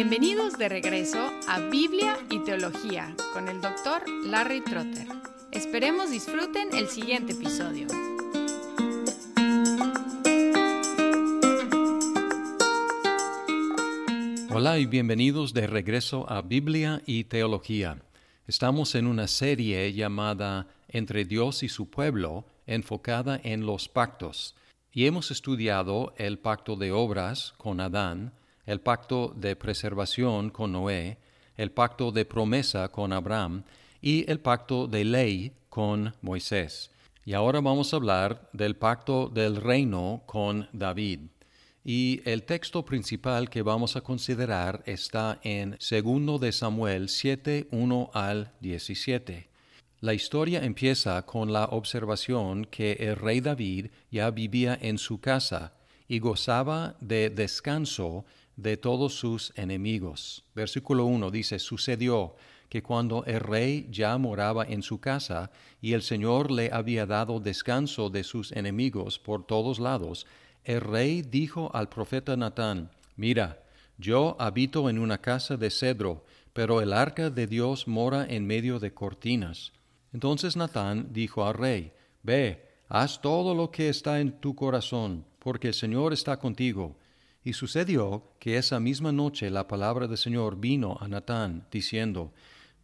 Bienvenidos de regreso a Biblia y Teología con el doctor Larry Trotter. Esperemos disfruten el siguiente episodio. Hola y bienvenidos de regreso a Biblia y Teología. Estamos en una serie llamada Entre Dios y su pueblo, enfocada en los pactos, y hemos estudiado el pacto de obras con Adán, el pacto de preservación con Noé, el pacto de promesa con Abraham y el pacto de ley con Moisés. Y ahora vamos a hablar del pacto del reino con David. Y el texto principal que vamos a considerar está en 2 de Samuel 7, 1 al 17. La historia empieza con la observación que el rey David ya vivía en su casa y gozaba de descanso de todos sus enemigos. Versículo 1 dice, sucedió que cuando el rey ya moraba en su casa y el Señor le había dado descanso de sus enemigos por todos lados, el rey dijo al profeta Natán, mira, yo habito en una casa de cedro, pero el arca de Dios mora en medio de cortinas. Entonces Natán dijo al rey, Ve, haz todo lo que está en tu corazón, porque el Señor está contigo. Y sucedió que esa misma noche la palabra del Señor vino a Natán, diciendo,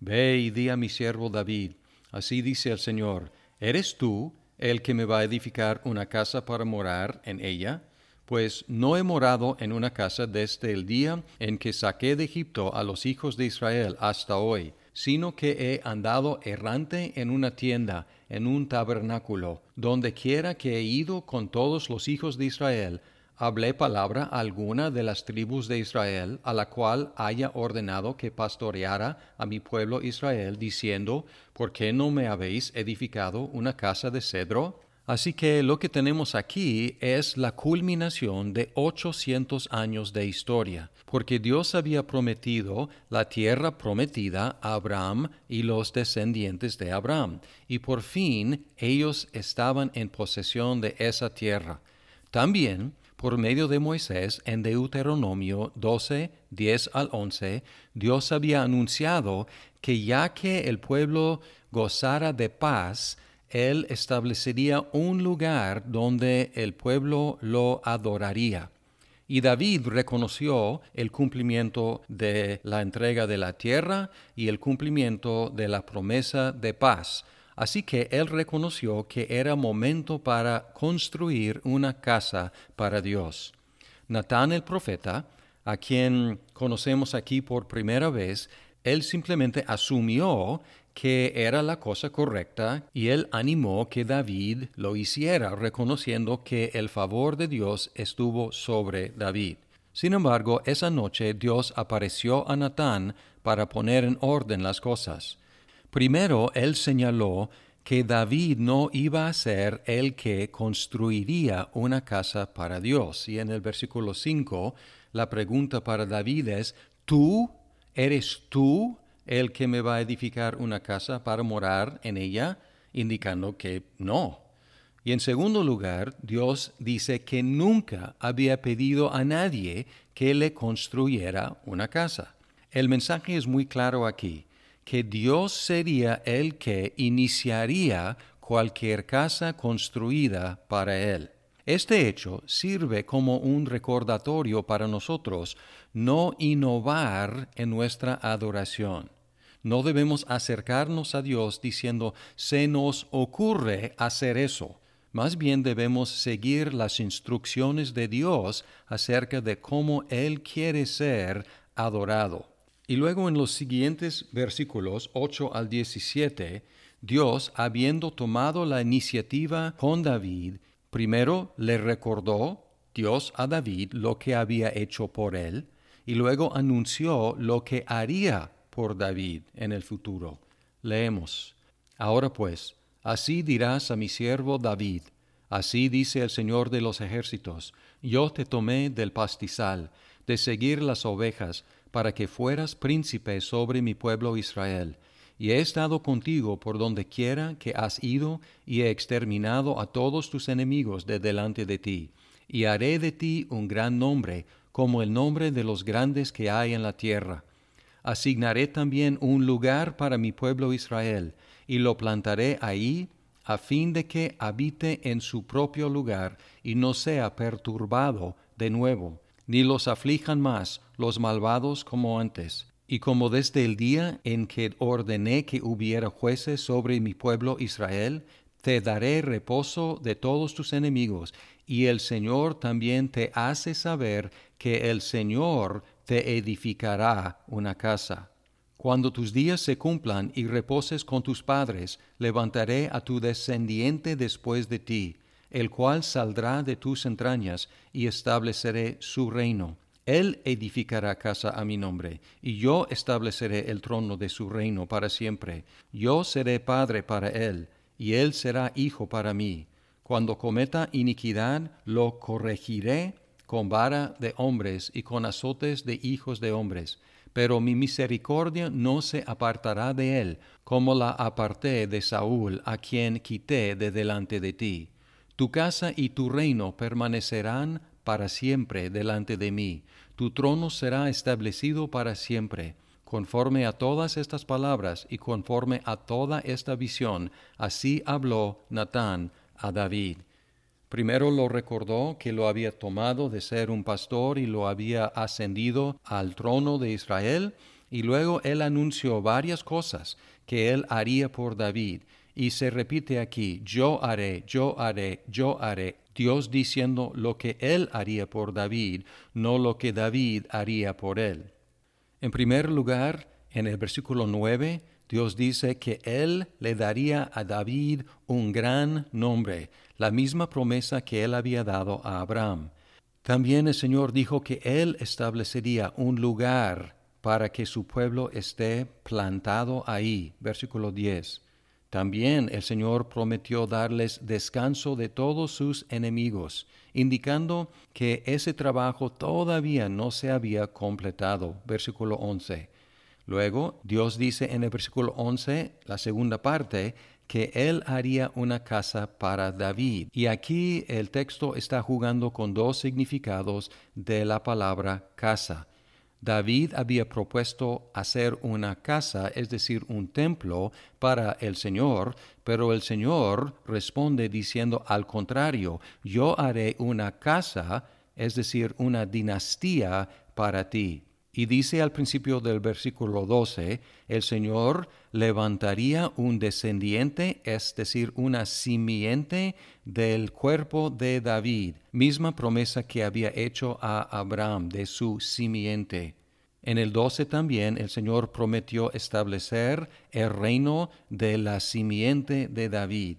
Ve y di a mi siervo David, así dice el Señor, ¿eres tú el que me va a edificar una casa para morar en ella? Pues no he morado en una casa desde el día en que saqué de Egipto a los hijos de Israel hasta hoy, sino que he andado errante en una tienda, en un tabernáculo, donde quiera que he ido con todos los hijos de Israel, hablé palabra alguna de las tribus de Israel, a la cual haya ordenado que pastoreara a mi pueblo Israel, diciendo, ¿por qué no me habéis edificado una casa de cedro? Así que lo que tenemos aquí es la culminación de 800 años de historia, porque Dios había prometido la tierra prometida a Abraham y los descendientes de Abraham, y por fin ellos estaban en posesión de esa tierra. También por medio de Moisés en Deuteronomio 12, 10 al 11, Dios había anunciado que ya que el pueblo gozara de paz, Él establecería un lugar donde el pueblo lo adoraría. Y David reconoció el cumplimiento de la entrega de la tierra y el cumplimiento de la promesa de paz Así que él reconoció que era momento para construir una casa para Dios. Natán el profeta, a quien conocemos aquí por primera vez, él simplemente asumió que era la cosa correcta y él animó que David lo hiciera, reconociendo que el favor de Dios estuvo sobre David. Sin embargo, esa noche Dios apareció a Natán para poner en orden las cosas. Primero, él señaló que David no iba a ser el que construiría una casa para Dios. Y en el versículo 5, la pregunta para David es, ¿tú eres tú el que me va a edificar una casa para morar en ella? Indicando que no. Y en segundo lugar, Dios dice que nunca había pedido a nadie que le construyera una casa. El mensaje es muy claro aquí que Dios sería el que iniciaría cualquier casa construida para Él. Este hecho sirve como un recordatorio para nosotros no innovar en nuestra adoración. No debemos acercarnos a Dios diciendo se nos ocurre hacer eso. Más bien debemos seguir las instrucciones de Dios acerca de cómo Él quiere ser adorado. Y luego en los siguientes versículos 8 al 17, Dios, habiendo tomado la iniciativa con David, primero le recordó Dios a David lo que había hecho por él, y luego anunció lo que haría por David en el futuro. Leemos. Ahora pues, así dirás a mi siervo David, así dice el Señor de los ejércitos, yo te tomé del pastizal, de seguir las ovejas, para que fueras príncipe sobre mi pueblo Israel. Y he estado contigo por donde quiera que has ido, y he exterminado a todos tus enemigos de delante de ti. Y haré de ti un gran nombre, como el nombre de los grandes que hay en la tierra. Asignaré también un lugar para mi pueblo Israel, y lo plantaré ahí, a fin de que habite en su propio lugar y no sea perturbado de nuevo, ni los aflijan más los malvados como antes. Y como desde el día en que ordené que hubiera jueces sobre mi pueblo Israel, te daré reposo de todos tus enemigos, y el Señor también te hace saber que el Señor te edificará una casa. Cuando tus días se cumplan y reposes con tus padres, levantaré a tu descendiente después de ti, el cual saldrá de tus entrañas, y estableceré su reino. Él edificará casa a mi nombre, y yo estableceré el trono de su reino para siempre. Yo seré padre para él, y él será hijo para mí. Cuando cometa iniquidad, lo corregiré con vara de hombres y con azotes de hijos de hombres. Pero mi misericordia no se apartará de él, como la aparté de Saúl, a quien quité de delante de ti. Tu casa y tu reino permanecerán para siempre delante de mí. Tu trono será establecido para siempre. Conforme a todas estas palabras y conforme a toda esta visión, así habló Natán a David. Primero lo recordó que lo había tomado de ser un pastor y lo había ascendido al trono de Israel, y luego él anunció varias cosas que él haría por David. Y se repite aquí, yo haré, yo haré, yo haré, Dios diciendo lo que él haría por David, no lo que David haría por él. En primer lugar, en el versículo 9, Dios dice que Él le daría a David un gran nombre, la misma promesa que Él había dado a Abraham. También el Señor dijo que Él establecería un lugar para que su pueblo esté plantado ahí. Versículo 10. También el Señor prometió darles descanso de todos sus enemigos, indicando que ese trabajo todavía no se había completado. Versículo 11. Luego, Dios dice en el versículo 11, la segunda parte, que Él haría una casa para David. Y aquí el texto está jugando con dos significados de la palabra casa. David había propuesto hacer una casa, es decir, un templo para el Señor, pero el Señor responde diciendo al contrario, yo haré una casa, es decir, una dinastía para ti. Y dice al principio del versículo 12, el Señor levantaría un descendiente, es decir, una simiente del cuerpo de David, misma promesa que había hecho a Abraham de su simiente. En el 12 también el Señor prometió establecer el reino de la simiente de David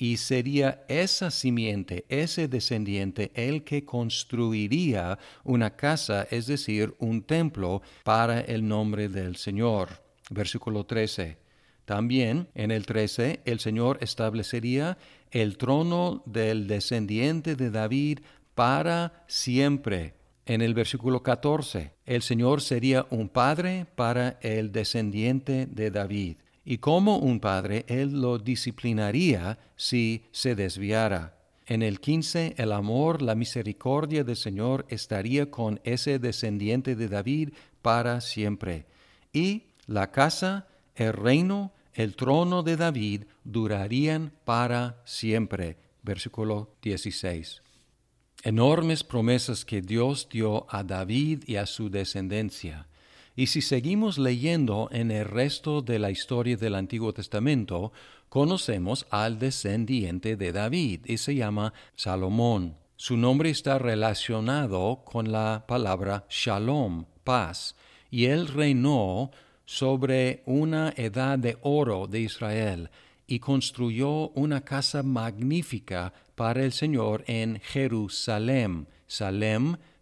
y sería esa simiente, ese descendiente, el que construiría una casa, es decir, un templo para el nombre del Señor. Versículo 13. También en el 13 el Señor establecería el trono del descendiente de David para siempre. En el versículo 14, el Señor sería un padre para el descendiente de David y como un padre él lo disciplinaría si se desviara. En el 15, el amor, la misericordia del Señor estaría con ese descendiente de David para siempre. Y la casa, el reino, el trono de David durarían para siempre. Versículo 16. Enormes promesas que Dios dio a David y a su descendencia. Y si seguimos leyendo en el resto de la historia del Antiguo Testamento, conocemos al descendiente de David y se llama Salomón. Su nombre está relacionado con la palabra shalom, paz, y él reinó sobre una edad de oro de Israel y construyó una casa magnífica para el Señor en Jerusalén.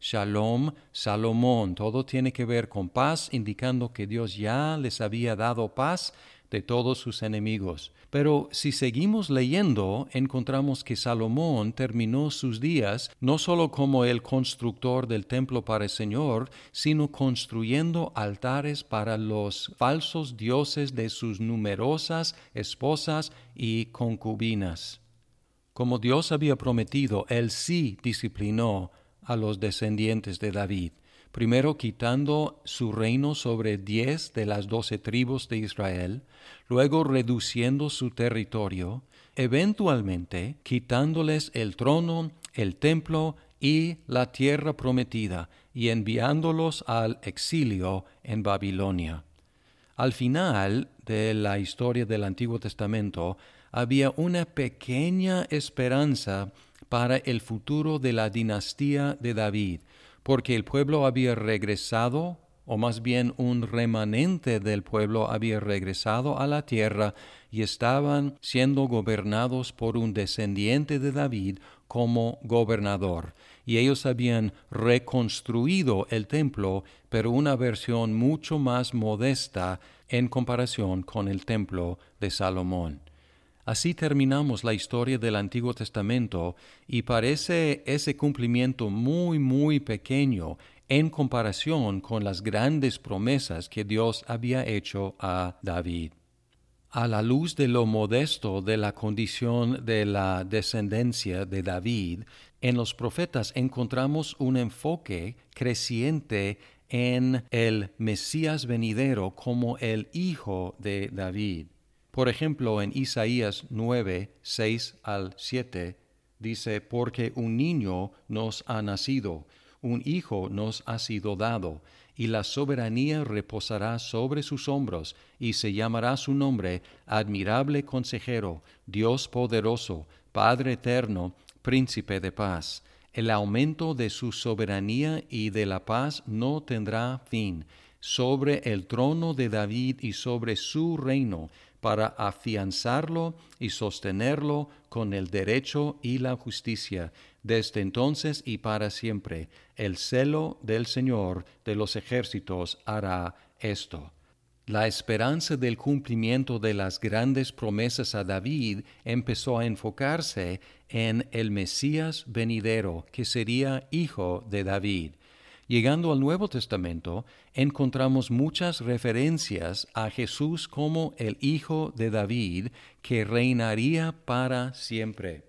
Shalom, Salomón, todo tiene que ver con paz, indicando que Dios ya les había dado paz de todos sus enemigos. Pero si seguimos leyendo, encontramos que Salomón terminó sus días no solo como el constructor del templo para el Señor, sino construyendo altares para los falsos dioses de sus numerosas esposas y concubinas. Como Dios había prometido, él sí disciplinó a los descendientes de David, primero quitando su reino sobre diez de las doce tribus de Israel, luego reduciendo su territorio, eventualmente quitándoles el trono, el templo y la tierra prometida, y enviándolos al exilio en Babilonia. Al final de la historia del Antiguo Testamento había una pequeña esperanza para el futuro de la dinastía de David, porque el pueblo había regresado, o más bien un remanente del pueblo había regresado a la tierra y estaban siendo gobernados por un descendiente de David como gobernador. Y ellos habían reconstruido el templo, pero una versión mucho más modesta en comparación con el templo de Salomón. Así terminamos la historia del Antiguo Testamento y parece ese cumplimiento muy, muy pequeño en comparación con las grandes promesas que Dios había hecho a David. A la luz de lo modesto de la condición de la descendencia de David, en los profetas encontramos un enfoque creciente en el Mesías venidero como el Hijo de David. Por ejemplo, en Isaías 9, 6 al 7, dice, porque un niño nos ha nacido, un hijo nos ha sido dado, y la soberanía reposará sobre sus hombros, y se llamará su nombre admirable consejero, Dios poderoso, Padre eterno, príncipe de paz. El aumento de su soberanía y de la paz no tendrá fin. Sobre el trono de David y sobre su reino, para afianzarlo y sostenerlo con el derecho y la justicia, desde entonces y para siempre. El celo del Señor de los ejércitos hará esto. La esperanza del cumplimiento de las grandes promesas a David empezó a enfocarse en el Mesías venidero, que sería hijo de David. Llegando al Nuevo Testamento, encontramos muchas referencias a Jesús como el Hijo de David, que reinaría para siempre.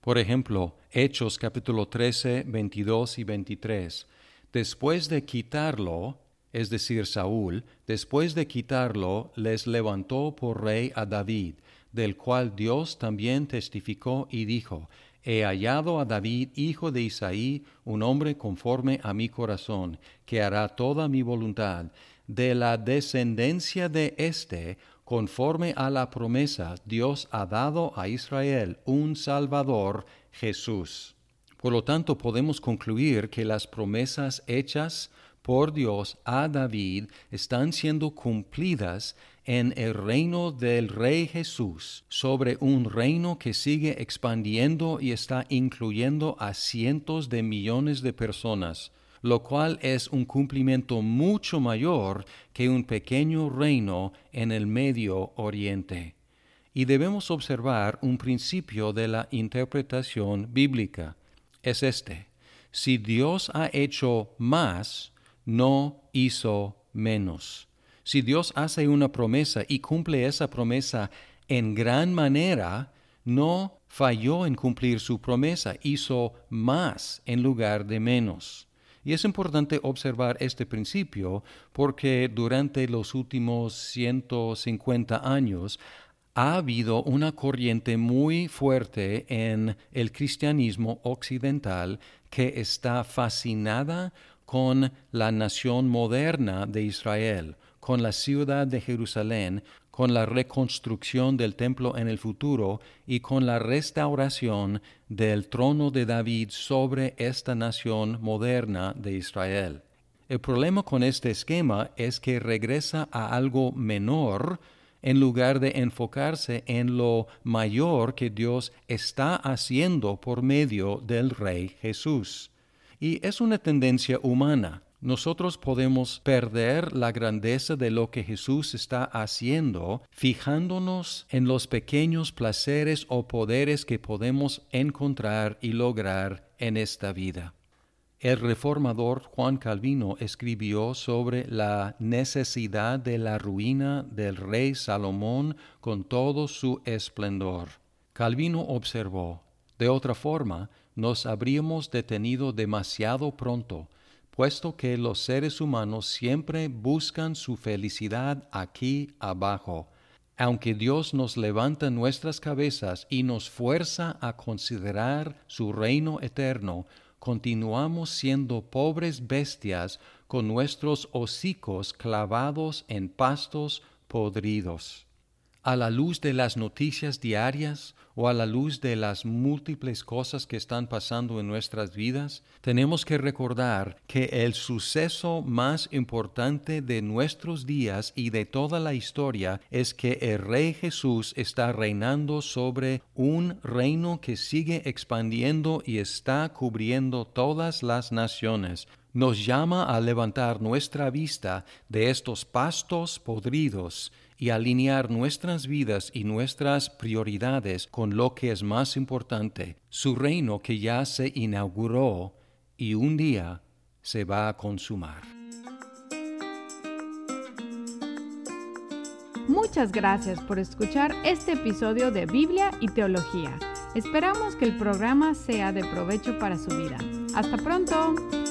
Por ejemplo, Hechos capítulo 13, 22 y 23. Después de quitarlo, es decir, Saúl, después de quitarlo, les levantó por rey a David, del cual Dios también testificó y dijo, He hallado a David, hijo de Isaí, un hombre conforme a mi corazón, que hará toda mi voluntad. De la descendencia de éste, conforme a la promesa, Dios ha dado a Israel un Salvador, Jesús. Por lo tanto, podemos concluir que las promesas hechas por Dios a David están siendo cumplidas en el reino del Rey Jesús, sobre un reino que sigue expandiendo y está incluyendo a cientos de millones de personas, lo cual es un cumplimiento mucho mayor que un pequeño reino en el Medio Oriente. Y debemos observar un principio de la interpretación bíblica. Es este. Si Dios ha hecho más, no hizo menos. Si Dios hace una promesa y cumple esa promesa en gran manera, no falló en cumplir su promesa, hizo más en lugar de menos. Y es importante observar este principio porque durante los últimos 150 años ha habido una corriente muy fuerte en el cristianismo occidental que está fascinada con la nación moderna de Israel, con la ciudad de Jerusalén, con la reconstrucción del templo en el futuro y con la restauración del trono de David sobre esta nación moderna de Israel. El problema con este esquema es que regresa a algo menor en lugar de enfocarse en lo mayor que Dios está haciendo por medio del Rey Jesús. Y es una tendencia humana. Nosotros podemos perder la grandeza de lo que Jesús está haciendo fijándonos en los pequeños placeres o poderes que podemos encontrar y lograr en esta vida. El reformador Juan Calvino escribió sobre la necesidad de la ruina del rey Salomón con todo su esplendor. Calvino observó, de otra forma, nos habríamos detenido demasiado pronto, puesto que los seres humanos siempre buscan su felicidad aquí abajo. Aunque Dios nos levanta nuestras cabezas y nos fuerza a considerar su reino eterno, continuamos siendo pobres bestias con nuestros hocicos clavados en pastos podridos a la luz de las noticias diarias o a la luz de las múltiples cosas que están pasando en nuestras vidas, tenemos que recordar que el suceso más importante de nuestros días y de toda la historia es que el Rey Jesús está reinando sobre un reino que sigue expandiendo y está cubriendo todas las naciones. Nos llama a levantar nuestra vista de estos pastos podridos y alinear nuestras vidas y nuestras prioridades con lo que es más importante, su reino que ya se inauguró y un día se va a consumar. Muchas gracias por escuchar este episodio de Biblia y Teología. Esperamos que el programa sea de provecho para su vida. Hasta pronto.